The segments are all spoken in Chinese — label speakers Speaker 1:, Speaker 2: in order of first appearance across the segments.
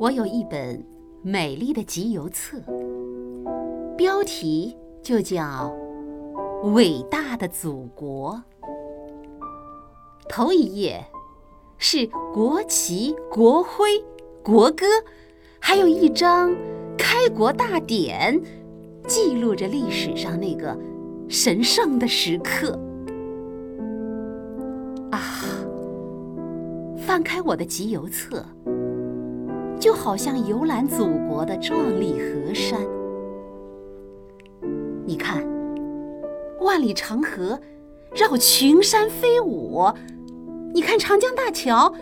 Speaker 1: 我有一本美丽的集邮册，标题就叫《伟大的祖国》。头一页是国旗、国徽、国歌，还有一张开国大典，记录着历史上那个神圣的时刻。啊，翻开我的集邮册。就好像游览祖国的壮丽河山。你看，万里长河绕群山飞舞；你看长江大桥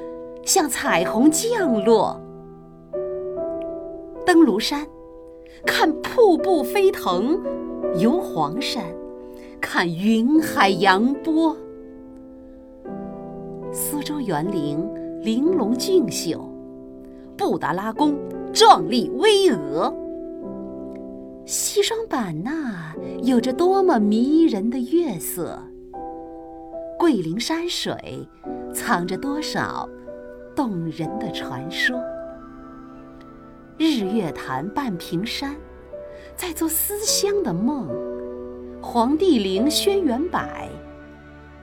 Speaker 1: 像彩虹降落。登庐山，看瀑布飞腾；游黄山，看云海扬波。苏州园林玲珑俊秀。布达拉宫壮丽巍峨，西双版纳有着多么迷人的月色，桂林山水藏着多少动人的传说。日月潭半屏山在做思乡的梦，黄帝陵轩辕柏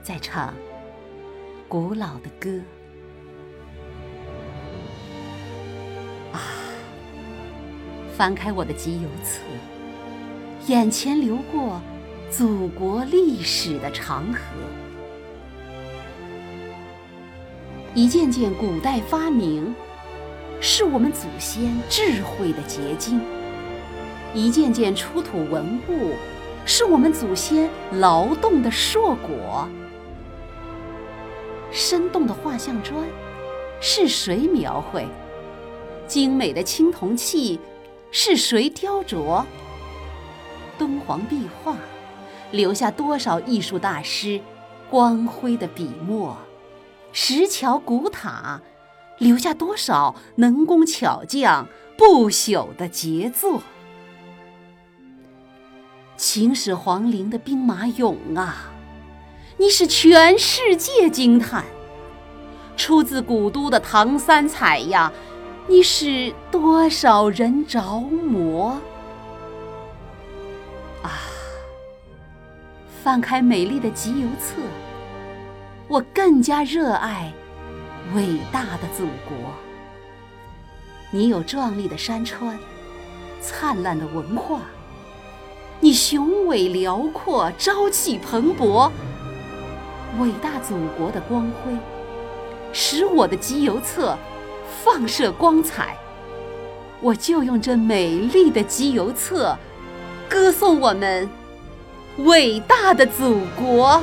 Speaker 1: 在唱古老的歌。翻开我的集邮册，眼前流过祖国历史的长河，一件件古代发明，是我们祖先智慧的结晶；一件件出土文物，是我们祖先劳动的硕果。生动的画像砖，是谁描绘？精美的青铜器。是谁雕琢敦煌壁画，留下多少艺术大师光辉的笔墨？石桥古塔，留下多少能工巧匠不朽的杰作？秦始皇陵的兵马俑啊，你使全世界惊叹；出自古都的唐三彩呀。你使多少人着魔啊！翻开美丽的集邮册，我更加热爱伟大的祖国。你有壮丽的山川，灿烂的文化，你雄伟辽阔，朝气蓬勃。伟大祖国的光辉，使我的集邮册。放射光彩，我就用这美丽的集邮册，歌颂我们伟大的祖国。